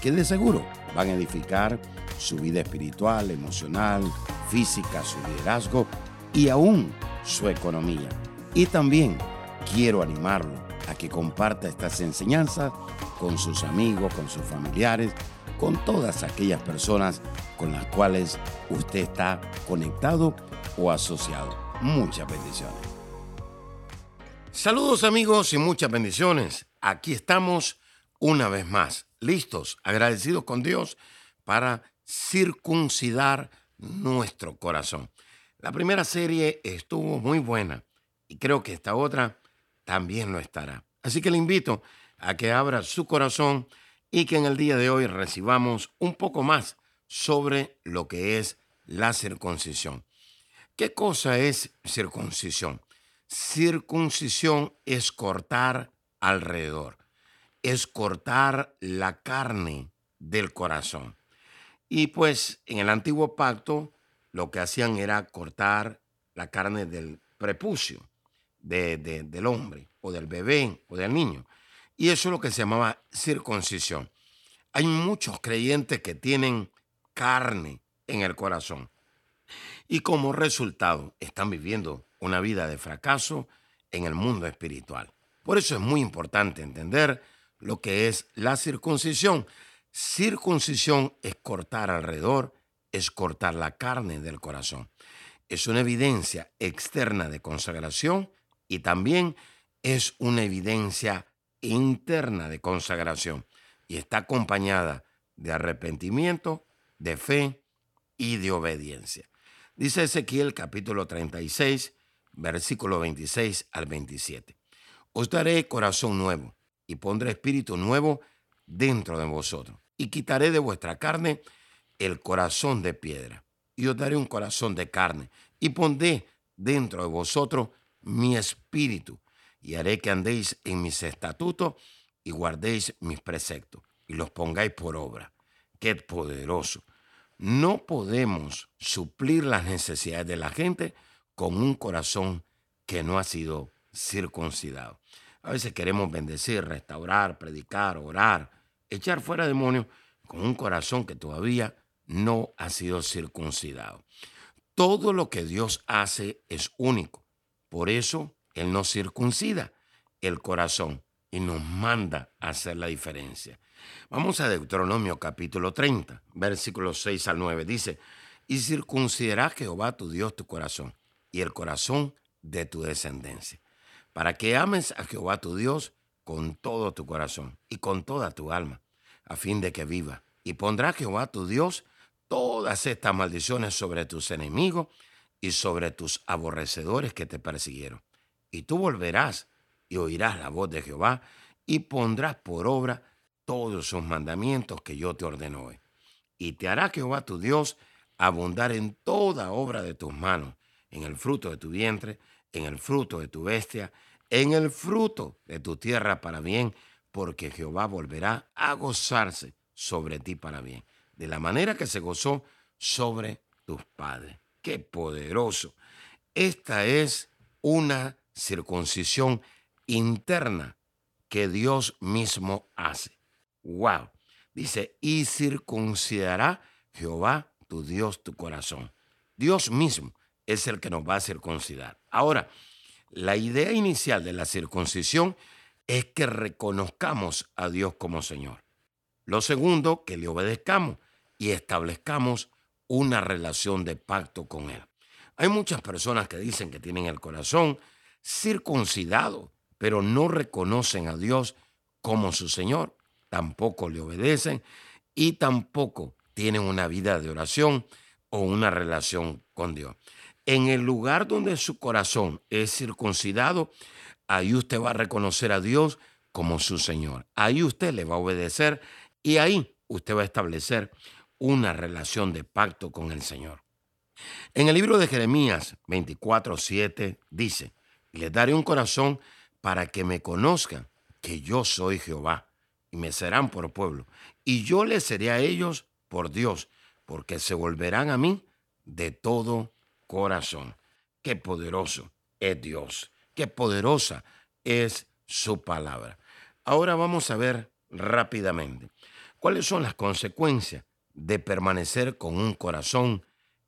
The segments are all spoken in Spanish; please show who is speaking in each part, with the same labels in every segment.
Speaker 1: que de seguro van a edificar su vida espiritual, emocional, física, su liderazgo y aún su economía. Y también quiero animarlo a que comparta estas enseñanzas con sus amigos, con sus familiares, con todas aquellas personas con las cuales usted está conectado o asociado. Muchas bendiciones. Saludos amigos y muchas bendiciones. Aquí estamos una vez más, listos, agradecidos con Dios para circuncidar nuestro corazón. La primera serie estuvo muy buena y creo que esta otra también lo estará. Así que le invito a que abra su corazón y que en el día de hoy recibamos un poco más sobre lo que es la circuncisión. ¿Qué cosa es circuncisión? Circuncisión es cortar alrededor, es cortar la carne del corazón. Y pues en el antiguo pacto lo que hacían era cortar la carne del prepucio del hombre o del bebé o del niño. Y eso es lo que se llamaba circuncisión. Hay muchos creyentes que tienen carne en el corazón y como resultado están viviendo una vida de fracaso en el mundo espiritual. Por eso es muy importante entender lo que es la circuncisión. Circuncisión es cortar alrededor, es cortar la carne del corazón. Es una evidencia externa de consagración y también es una evidencia interna de consagración y está acompañada de arrepentimiento, de fe y de obediencia. Dice Ezequiel capítulo 36, versículo 26 al 27. Os daré corazón nuevo y pondré espíritu nuevo dentro de vosotros y quitaré de vuestra carne el corazón de piedra y os daré un corazón de carne y pondré dentro de vosotros mi espíritu y haré que andéis en mis estatutos y guardéis mis preceptos y los pongáis por obra. Qué poderoso. No podemos suplir las necesidades de la gente con un corazón que no ha sido circuncidado. A veces queremos bendecir, restaurar, predicar, orar, echar fuera demonios con un corazón que todavía no ha sido circuncidado. Todo lo que Dios hace es único. Por eso Él nos circuncida el corazón y nos manda a hacer la diferencia. Vamos a Deuteronomio capítulo 30, versículos 6 al 9. Dice, y circuncidará Jehová tu Dios tu corazón y el corazón de tu descendencia, para que ames a Jehová tu Dios con todo tu corazón y con toda tu alma, a fin de que viva. Y pondrá Jehová tu Dios todas estas maldiciones sobre tus enemigos y sobre tus aborrecedores que te persiguieron. Y tú volverás y oirás la voz de Jehová y pondrás por obra todos sus mandamientos que yo te ordeno hoy. Y te hará Jehová tu Dios abundar en toda obra de tus manos, en el fruto de tu vientre, en el fruto de tu bestia, en el fruto de tu tierra para bien, porque Jehová volverá a gozarse sobre ti para bien, de la manera que se gozó sobre tus padres. ¡Qué poderoso! Esta es una circuncisión interna que Dios mismo hace. ¡Wow! Dice, y circuncidará Jehová tu Dios tu corazón. Dios mismo es el que nos va a circuncidar. Ahora, la idea inicial de la circuncisión es que reconozcamos a Dios como Señor. Lo segundo, que le obedezcamos y establezcamos una relación de pacto con Él. Hay muchas personas que dicen que tienen el corazón circuncidado, pero no reconocen a Dios como su Señor, tampoco le obedecen y tampoco tienen una vida de oración o una relación con Dios. En el lugar donde su corazón es circuncidado, ahí usted va a reconocer a Dios como su Señor. Ahí usted le va a obedecer y ahí usted va a establecer una relación de pacto con el Señor. En el libro de Jeremías 24:7 dice, les daré un corazón para que me conozcan que yo soy Jehová, y me serán por pueblo, y yo les seré a ellos por Dios, porque se volverán a mí de todo corazón. Qué poderoso es Dios, qué poderosa es su palabra. Ahora vamos a ver rápidamente cuáles son las consecuencias de permanecer con un corazón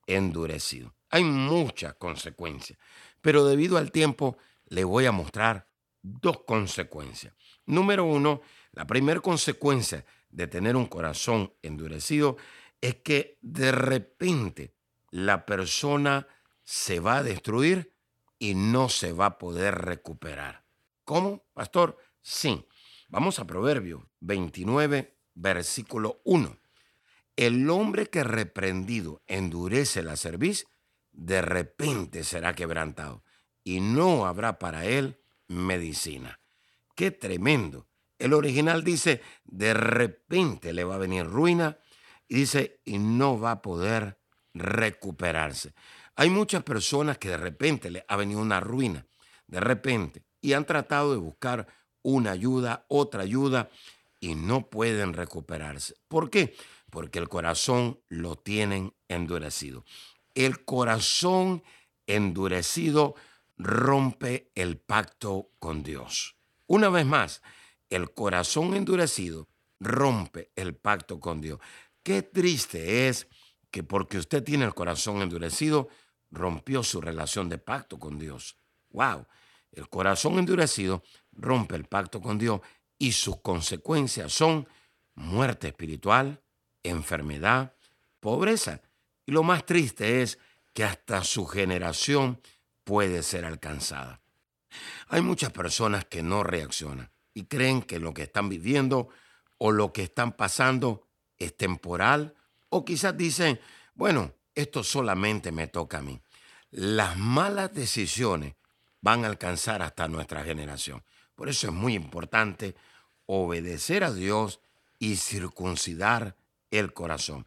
Speaker 1: endurecido. Hay muchas consecuencias, pero debido al tiempo le voy a mostrar dos consecuencias. Número uno, la primera consecuencia de tener un corazón endurecido es que de repente la persona se va a destruir y no se va a poder recuperar. ¿Cómo, pastor? Sí. Vamos a Proverbio 29, versículo 1. El hombre que reprendido endurece la cerviz, de repente será quebrantado y no habrá para él medicina. Qué tremendo. El original dice, de repente le va a venir ruina y dice, y no va a poder recuperarse. Hay muchas personas que de repente le ha venido una ruina, de repente, y han tratado de buscar una ayuda, otra ayuda, y no pueden recuperarse. ¿Por qué? Porque el corazón lo tienen endurecido. El corazón endurecido rompe el pacto con Dios. Una vez más, el corazón endurecido rompe el pacto con Dios. Qué triste es que porque usted tiene el corazón endurecido, rompió su relación de pacto con Dios. ¡Wow! El corazón endurecido rompe el pacto con Dios y sus consecuencias son muerte espiritual, enfermedad, pobreza. Y lo más triste es que hasta su generación puede ser alcanzada. Hay muchas personas que no reaccionan y creen que lo que están viviendo o lo que están pasando es temporal o quizás dicen, bueno, esto solamente me toca a mí. Las malas decisiones van a alcanzar hasta nuestra generación. Por eso es muy importante obedecer a Dios y circuncidar el corazón.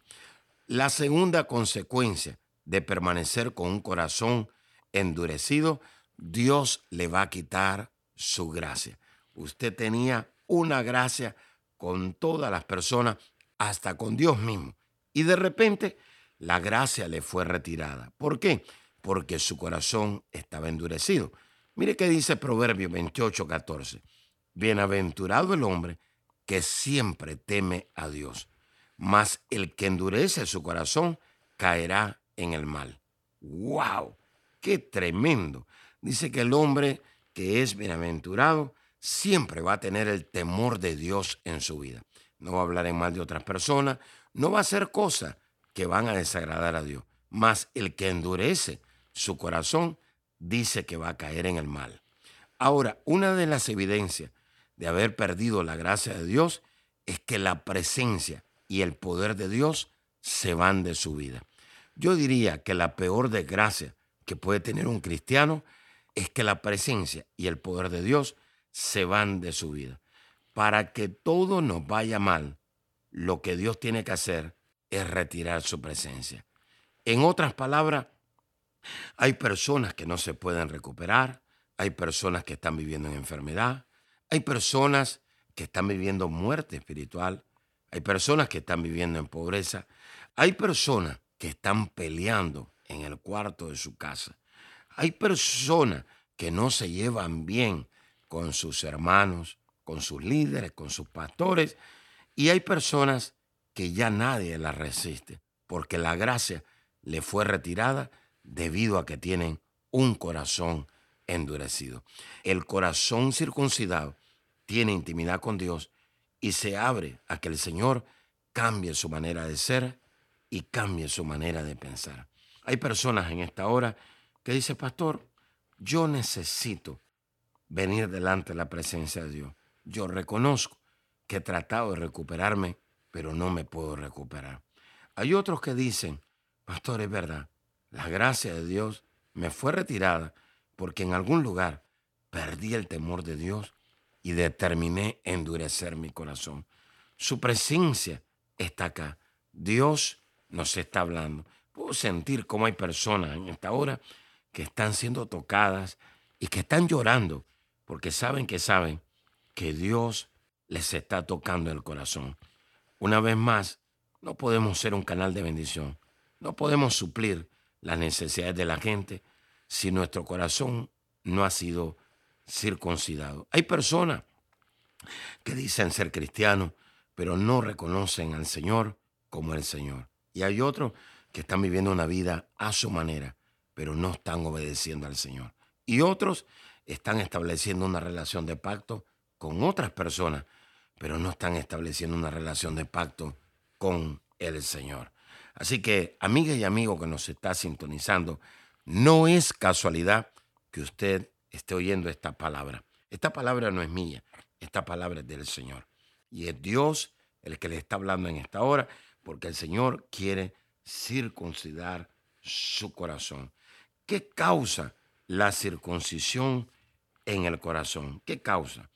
Speaker 1: La segunda consecuencia de permanecer con un corazón endurecido, Dios le va a quitar su gracia. Usted tenía una gracia con todas las personas, hasta con Dios mismo. Y de repente la gracia le fue retirada. ¿Por qué? Porque su corazón estaba endurecido. Mire qué dice Proverbio 28, 14. Bienaventurado el hombre que siempre teme a Dios, mas el que endurece su corazón caerá en el mal. ¡Wow! qué tremendo. Dice que el hombre que es bienaventurado siempre va a tener el temor de Dios en su vida. No va a hablar en mal de otras personas, no va a hacer cosas que van a desagradar a Dios. Mas el que endurece su corazón dice que va a caer en el mal. Ahora, una de las evidencias de haber perdido la gracia de Dios es que la presencia y el poder de Dios se van de su vida. Yo diría que la peor desgracia que puede tener un cristiano es que la presencia y el poder de Dios se van de su vida. Para que todo nos vaya mal, lo que Dios tiene que hacer es retirar su presencia. En otras palabras, hay personas que no se pueden recuperar, hay personas que están viviendo en enfermedad, hay personas que están viviendo muerte espiritual, hay personas que están viviendo en pobreza, hay personas que están peleando en el cuarto de su casa. Hay personas que no se llevan bien con sus hermanos, con sus líderes, con sus pastores, y hay personas que ya nadie las resiste, porque la gracia le fue retirada debido a que tienen un corazón endurecido. El corazón circuncidado tiene intimidad con Dios y se abre a que el Señor cambie su manera de ser y cambie su manera de pensar. Hay personas en esta hora que dicen, pastor, yo necesito venir delante de la presencia de Dios. Yo reconozco que he tratado de recuperarme, pero no me puedo recuperar. Hay otros que dicen, pastor, es verdad, la gracia de Dios me fue retirada porque en algún lugar perdí el temor de Dios y determiné endurecer mi corazón. Su presencia está acá. Dios nos está hablando. Puedo sentir cómo hay personas en esta hora que están siendo tocadas y que están llorando porque saben que saben que Dios les está tocando el corazón. Una vez más, no podemos ser un canal de bendición. No podemos suplir las necesidades de la gente si nuestro corazón no ha sido circuncidado. Hay personas que dicen ser cristianos, pero no reconocen al Señor como el Señor. Y hay otros que están viviendo una vida a su manera, pero no están obedeciendo al Señor. Y otros están estableciendo una relación de pacto con otras personas, pero no están estableciendo una relación de pacto con el Señor. Así que, amiga y amigo que nos está sintonizando, no es casualidad que usted esté oyendo esta palabra. Esta palabra no es mía, esta palabra es del Señor. Y es Dios el que le está hablando en esta hora, porque el Señor quiere circuncidar su corazón. ¿Qué causa la circuncisión en el corazón? ¿Qué causa?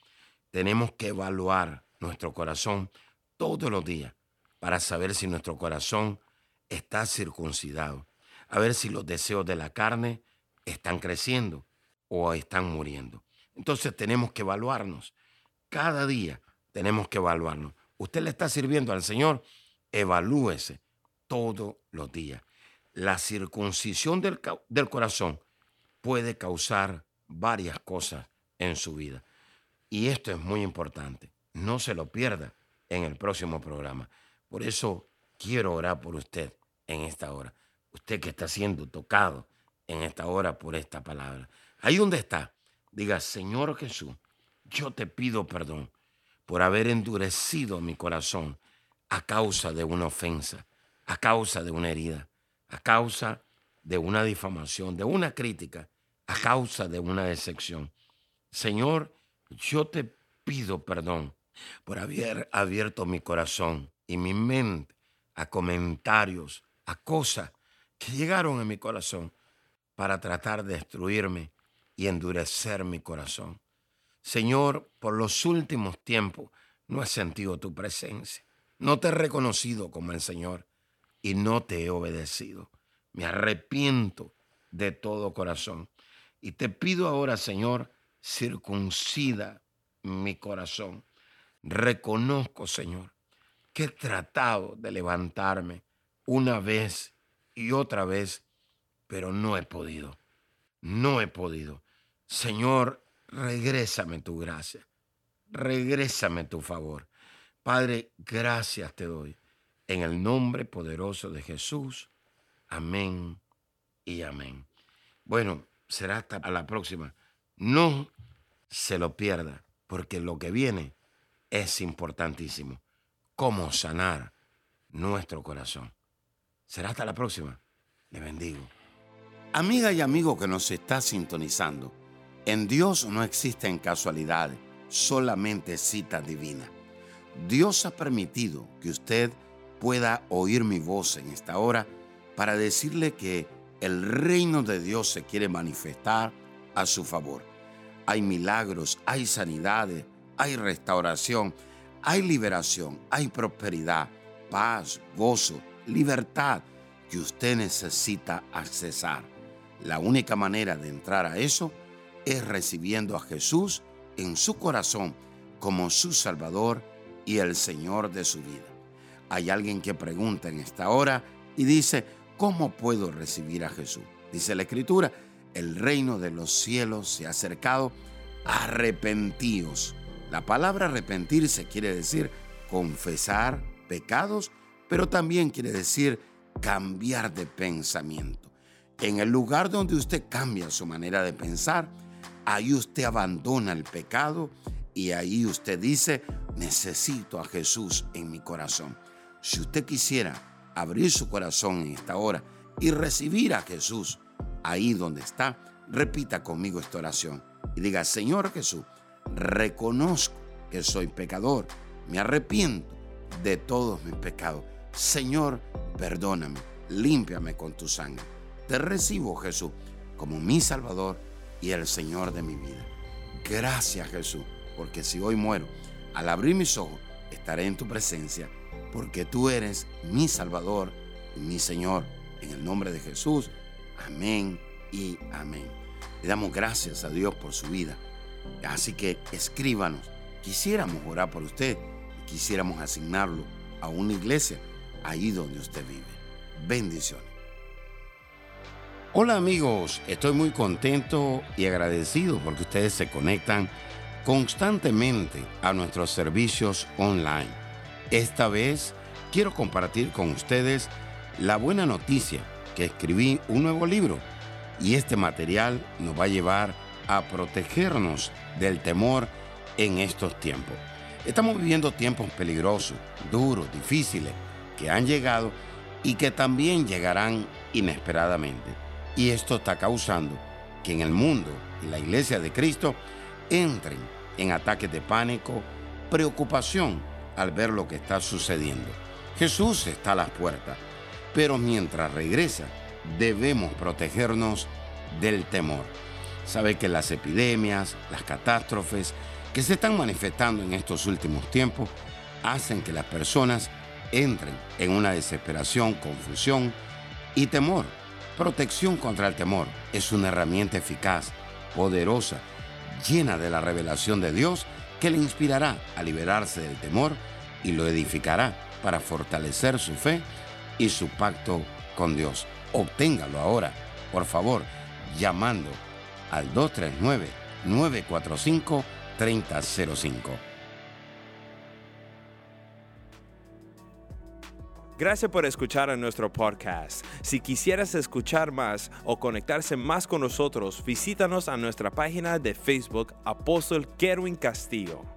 Speaker 1: Tenemos que evaluar nuestro corazón todos los días para saber si nuestro corazón está circuncidado, a ver si los deseos de la carne están creciendo o están muriendo. Entonces tenemos que evaluarnos. Cada día tenemos que evaluarnos. Usted le está sirviendo al Señor, evalúese todos los días. La circuncisión del, del corazón puede causar varias cosas en su vida. Y esto es muy importante. No se lo pierda en el próximo programa. Por eso quiero orar por usted en esta hora. Usted que está siendo tocado en esta hora por esta palabra. Ahí donde está, diga, Señor Jesús, yo te pido perdón por haber endurecido mi corazón a causa de una ofensa, a causa de una herida, a causa de una difamación, de una crítica, a causa de una decepción. Señor, yo te pido perdón por haber abierto mi corazón y mi mente a comentarios, a cosas que llegaron a mi corazón para tratar de destruirme y endurecer mi corazón. Señor, por los últimos tiempos no he sentido tu presencia. No te he reconocido como el Señor y no te he obedecido. Me arrepiento de todo corazón. Y te pido ahora, Señor, circuncida mi corazón. Reconozco, Señor, que he tratado de levantarme una vez y otra vez, pero no he podido. No he podido. Señor, regrésame tu gracia. Regrésame tu favor. Padre, gracias te doy. En el nombre poderoso de Jesús. Amén y amén. Bueno, será hasta la próxima. No se lo pierda, porque lo que viene es importantísimo. Cómo sanar nuestro corazón. Será hasta la próxima. Le bendigo. Amiga y amigo que nos está sintonizando, en Dios no existen casualidades, solamente cita divina. Dios ha permitido que usted pueda oír mi voz en esta hora para decirle que el reino de Dios se quiere manifestar a su favor. Hay milagros, hay sanidades, hay restauración, hay liberación, hay prosperidad, paz, gozo, libertad que usted necesita accesar. La única manera de entrar a eso es recibiendo a Jesús en su corazón como su Salvador y el Señor de su vida. Hay alguien que pregunta en esta hora y dice, ¿cómo puedo recibir a Jesús? Dice la Escritura, el reino de los cielos se ha acercado, arrepentíos. La palabra arrepentirse quiere decir confesar pecados pero también quiere decir cambiar de pensamiento. En el lugar donde usted cambia su manera de pensar, ahí usted abandona el pecado y ahí usted dice, necesito a Jesús en mi corazón. Si usted quisiera abrir su corazón en esta hora y recibir a Jesús ahí donde está, repita conmigo esta oración y diga, Señor Jesús, reconozco que soy pecador, me arrepiento de todos mis pecados Señor, perdóname, límpiame con tu sangre. Te recibo, Jesús, como mi Salvador y el Señor de mi vida. Gracias, Jesús, porque si hoy muero, al abrir mis ojos, estaré en tu presencia porque tú eres mi Salvador y mi Señor. En el nombre de Jesús, amén y amén. Le damos gracias a Dios por su vida. Así que escríbanos. Quisiéramos orar por usted y quisiéramos asignarlo a una iglesia ahí donde usted vive. Bendiciones. Hola amigos, estoy muy contento y agradecido porque ustedes se conectan constantemente a nuestros servicios online. Esta vez quiero compartir con ustedes la buena noticia que escribí un nuevo libro y este material nos va a llevar a protegernos del temor en estos tiempos. Estamos viviendo tiempos peligrosos, duros, difíciles, que han llegado y que también llegarán inesperadamente. Y esto está causando que en el mundo y la iglesia de Cristo entren en ataques de pánico, preocupación al ver lo que está sucediendo. Jesús está a las puertas, pero mientras regresa, debemos protegernos del temor. Sabe que las epidemias, las catástrofes que se están manifestando en estos últimos tiempos hacen que las personas entren en una desesperación, confusión y temor. Protección contra el temor es una herramienta eficaz, poderosa, llena de la revelación de Dios que le inspirará a liberarse del temor y lo edificará para fortalecer su fe y su pacto con Dios. Obténgalo ahora, por favor, llamando al 239-945-3005.
Speaker 2: Gracias por escuchar a nuestro podcast. Si quisieras escuchar más o conectarse más con nosotros, visítanos a nuestra página de Facebook Apóstol Kerwin Castillo.